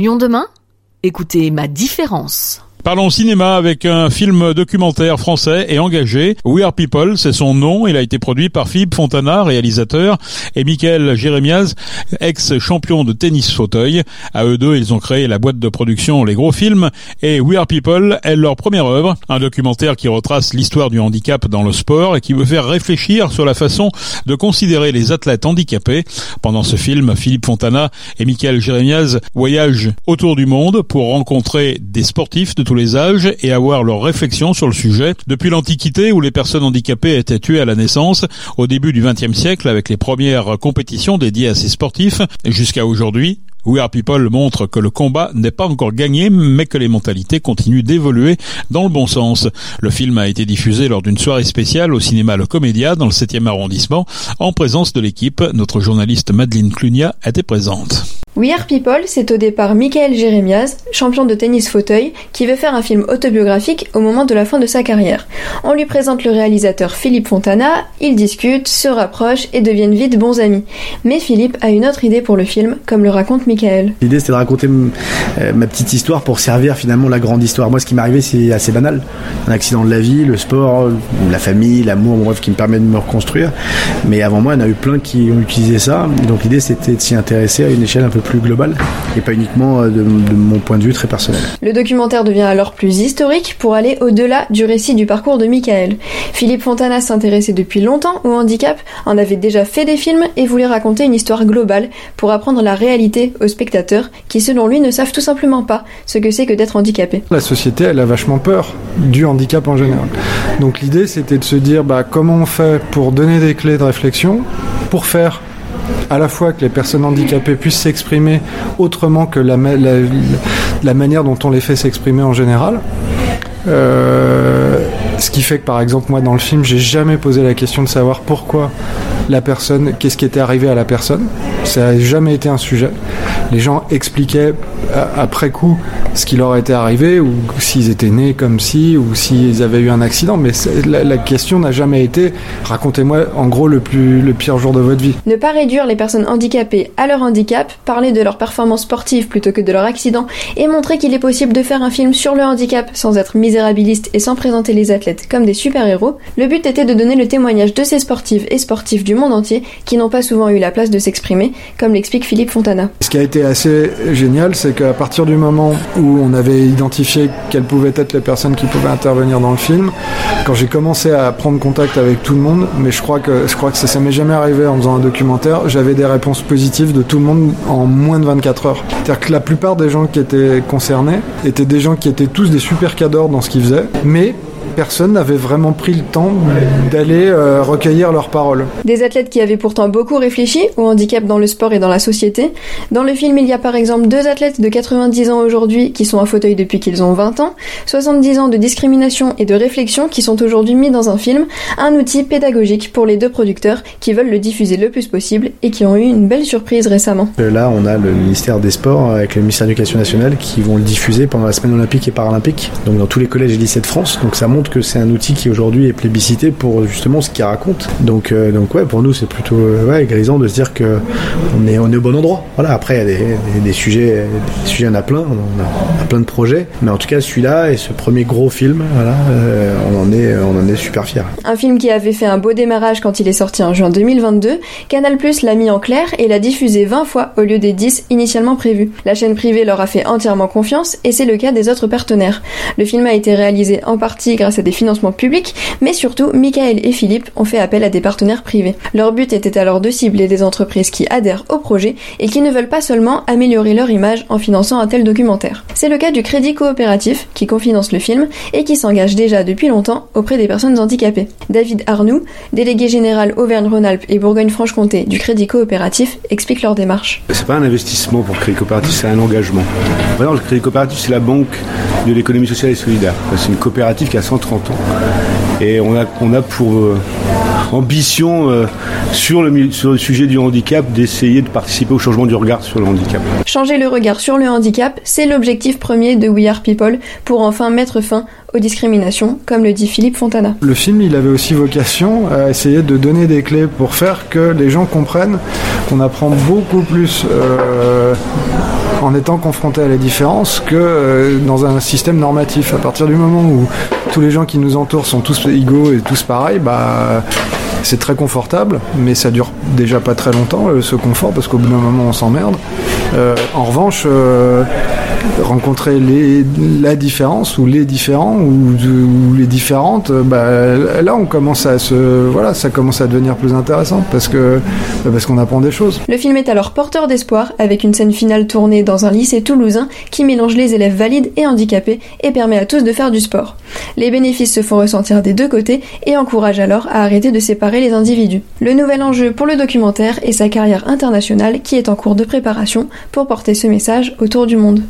Lyon demain? Écoutez ma différence. Parlons cinéma avec un film documentaire français et engagé. We Are People, c'est son nom. Il a été produit par Philippe Fontana, réalisateur, et Michael Jérémiaz, ex-champion de tennis fauteuil. À eux deux, ils ont créé la boîte de production Les Gros Films et We Are People est leur première œuvre. Un documentaire qui retrace l'histoire du handicap dans le sport et qui veut faire réfléchir sur la façon de considérer les athlètes handicapés. Pendant ce film, Philippe Fontana et Michael Jérémiaz voyagent autour du monde pour rencontrer des sportifs de tous les âges et avoir leurs réflexions sur le sujet. Depuis l'Antiquité où les personnes handicapées étaient tuées à la naissance, au début du XXe siècle avec les premières compétitions dédiées à ces sportifs, jusqu'à aujourd'hui, We Are People montre que le combat n'est pas encore gagné, mais que les mentalités continuent d'évoluer dans le bon sens. Le film a été diffusé lors d'une soirée spéciale au cinéma Le Comédia dans le 7e arrondissement, en présence de l'équipe. Notre journaliste Madeleine Clunia était présente. We Are People, c'est au départ Michael Jérémiaz, champion de tennis fauteuil, qui veut faire un film autobiographique au moment de la fin de sa carrière. On lui présente le réalisateur Philippe Fontana, ils discutent, se rapprochent et deviennent vite bons amis. Mais Philippe a une autre idée pour le film, comme le raconte Michael. L'idée c'était de raconter euh, ma petite histoire pour servir finalement la grande histoire. Moi ce qui m'est arrivé c'est assez banal. Un accident de la vie, le sport, la famille, l'amour, bref, qui me permet de me reconstruire. Mais avant moi il y en a eu plein qui ont utilisé ça. donc l'idée c'était de s'y intéresser à une échelle un peu plus global et pas uniquement euh, de, mon point de vue très personnel. Le documentaire devient alors plus historique pour aller au-delà du récit du parcours de Michael. Philippe Fontana s'intéressait depuis longtemps au handicap, en avait déjà fait des films et voulait raconter une histoire globale pour apprendre la réalité aux spectateurs qui selon lui ne savent tout simplement pas ce que c'est que d'être handicapé. La société elle a vachement peur du handicap en général. Donc l'idée c'était de se dire bah, comment on fait pour donner des clés de réflexion pour faire à la fois que les personnes handicapées puissent s'exprimer autrement que la, manière dont on les fait s'exprimer en général. Euh, ce qui fait que par exemple moi dans le film j'ai jamais posé la question de savoir pourquoi la personne, qu'est-ce qui était arrivé à la personne. Ça n'a jamais été un sujet. Les gens expliquaient après coup ce qui leur était arrivé, ou s'ils étaient nés comme si, ou s'ils avaient eu un accident. Mais la, question n'a jamais été racontez-moi en gros le, plus, le pire jour de votre vie. Ne pas réduire les personnes handicapées à leur handicap, parler de leur performance sportive plutôt que de leur accident, et montrer qu'il est possible de faire un film sur le handicap sans être misérabiliste et sans présenter les athlètes comme des super-héros. Le but était de donner le témoignage de ces sportives et sportifs du monde entier qui n'ont pas souvent eu la place de s'exprimer, comme l'explique Philippe Fontana. Ce qui a été assez génial, c'est qu'à partir du moment où on avait identifié quelles pouvaient être les personnes qui pouvaient intervenir dans le film, quand j'ai commencé à prendre contact avec tout le monde, mais je crois que, je crois que ça, ça m'est jamais arrivé en faisant un documentaire, j'avais des réponses positives de tout le monde en moins de 24 heures. C'est-à-dire que la plupart des gens qui étaient concernés étaient des gens qui étaient tous des super cadors dans ce qu'ils faisaient, mais personne n'avait vraiment pris le temps d'aller euh, recueillir leurs paroles. Des athlètes qui avaient pourtant beaucoup réfléchi au handicap dans le sport et dans la société. Dans le film, il y a par exemple deux athlètes de 90 ans aujourd'hui qui sont en fauteuil depuis qu'ils ont 20 ans, 70 ans de discrimination et de réflexion qui sont aujourd'hui mis dans un film, un outil pédagogique pour les deux producteurs qui veulent le diffuser le plus possible et qui ont eu une belle surprise récemment. Euh, là, on a le ministère des Sports avec le ministère de l'Éducation nationale qui vont le diffuser pendant la semaine olympique et paralympique, donc dans tous les collèges et lycées de France. Donc ça montre que c'est un outil qui aujourd'hui est plébiscité pour justement ce qu'il raconte. Donc, euh, donc ouais, pour nous c'est plutôt euh, ouais, grisant de se dire que on est, on est au bon endroit. Voilà, après il y a des, des, sujets, des sujets, on a plein, on a, plein de projets, mais en tout cas celui-là et ce premier gros film, voilà, euh, on en est, on en est super fiers. Un film qui avait fait un beau démarrage quand il est sorti en juin 2022, Canal l'a mis en clair et l'a diffusé 20 fois au lieu des 10 initialement prévus. La chaîne privée leur a fait entièrement confiance et c'est le cas des autres partenaires. Le film a été réalisé en partie grâce à des financements publics, mais surtout, Michael et Philippe ont fait appel à des partenaires privés. Leur but était alors de cibler des entreprises qui adhèrent au projet et qui ne veulent pas seulement améliorer leur image en finançant un tel documentaire. C'est le cas du Crédit Coopératif, qui cofinance le film et qui s'engage déjà depuis longtemps auprès des personnes handicapées. David Arnoux, délégué général Auvergne-Rhône-Alpes et Bourgogne-Franche-Comté du Crédit Coopératif, explique leur démarche. C'est pas un investissement pour le Crédit Coopératif, c'est un engagement. le Crédit Coopératif, c'est la banque de l'économie sociale et solidaire. C'est une coopérative qui a 130 ans. Et on a, on a pour euh, ambition euh, sur, le, sur le sujet du handicap d'essayer de participer au changement du regard sur le handicap. Changer le regard sur le handicap, c'est l'objectif premier de We Are People pour enfin mettre fin aux discriminations, comme le dit Philippe Fontana. Le film, il avait aussi vocation à essayer de donner des clés pour faire que les gens comprennent qu'on apprend beaucoup plus euh, en étant confronté à la différence que euh, dans un système normatif. À partir du moment où tous les gens qui nous entourent sont tous égaux et tous pareils, bah c'est très confortable, mais ça dure déjà pas très longtemps euh, ce confort parce qu'au bout d'un moment on s'emmerde. Euh, en revanche, rencontrer les, la différence ou les différents ou, les différentes, bah, là on commence à se, voilà, ça commence à devenir plus intéressant parce que parce qu'on apprend des choses. Le film est alors porteur d'espoir avec une scène finale tournée dans un lycée toulousain qui mélange les élèves valides et handicapés et permet à tous de faire du sport. Les bénéfices se font ressentir des deux côtés et encouragent alors à arrêter de séparer les individus. Le nouvel enjeu pour le documentaire est sa carrière internationale qui est en cours de préparation pour porter ce message autour du monde.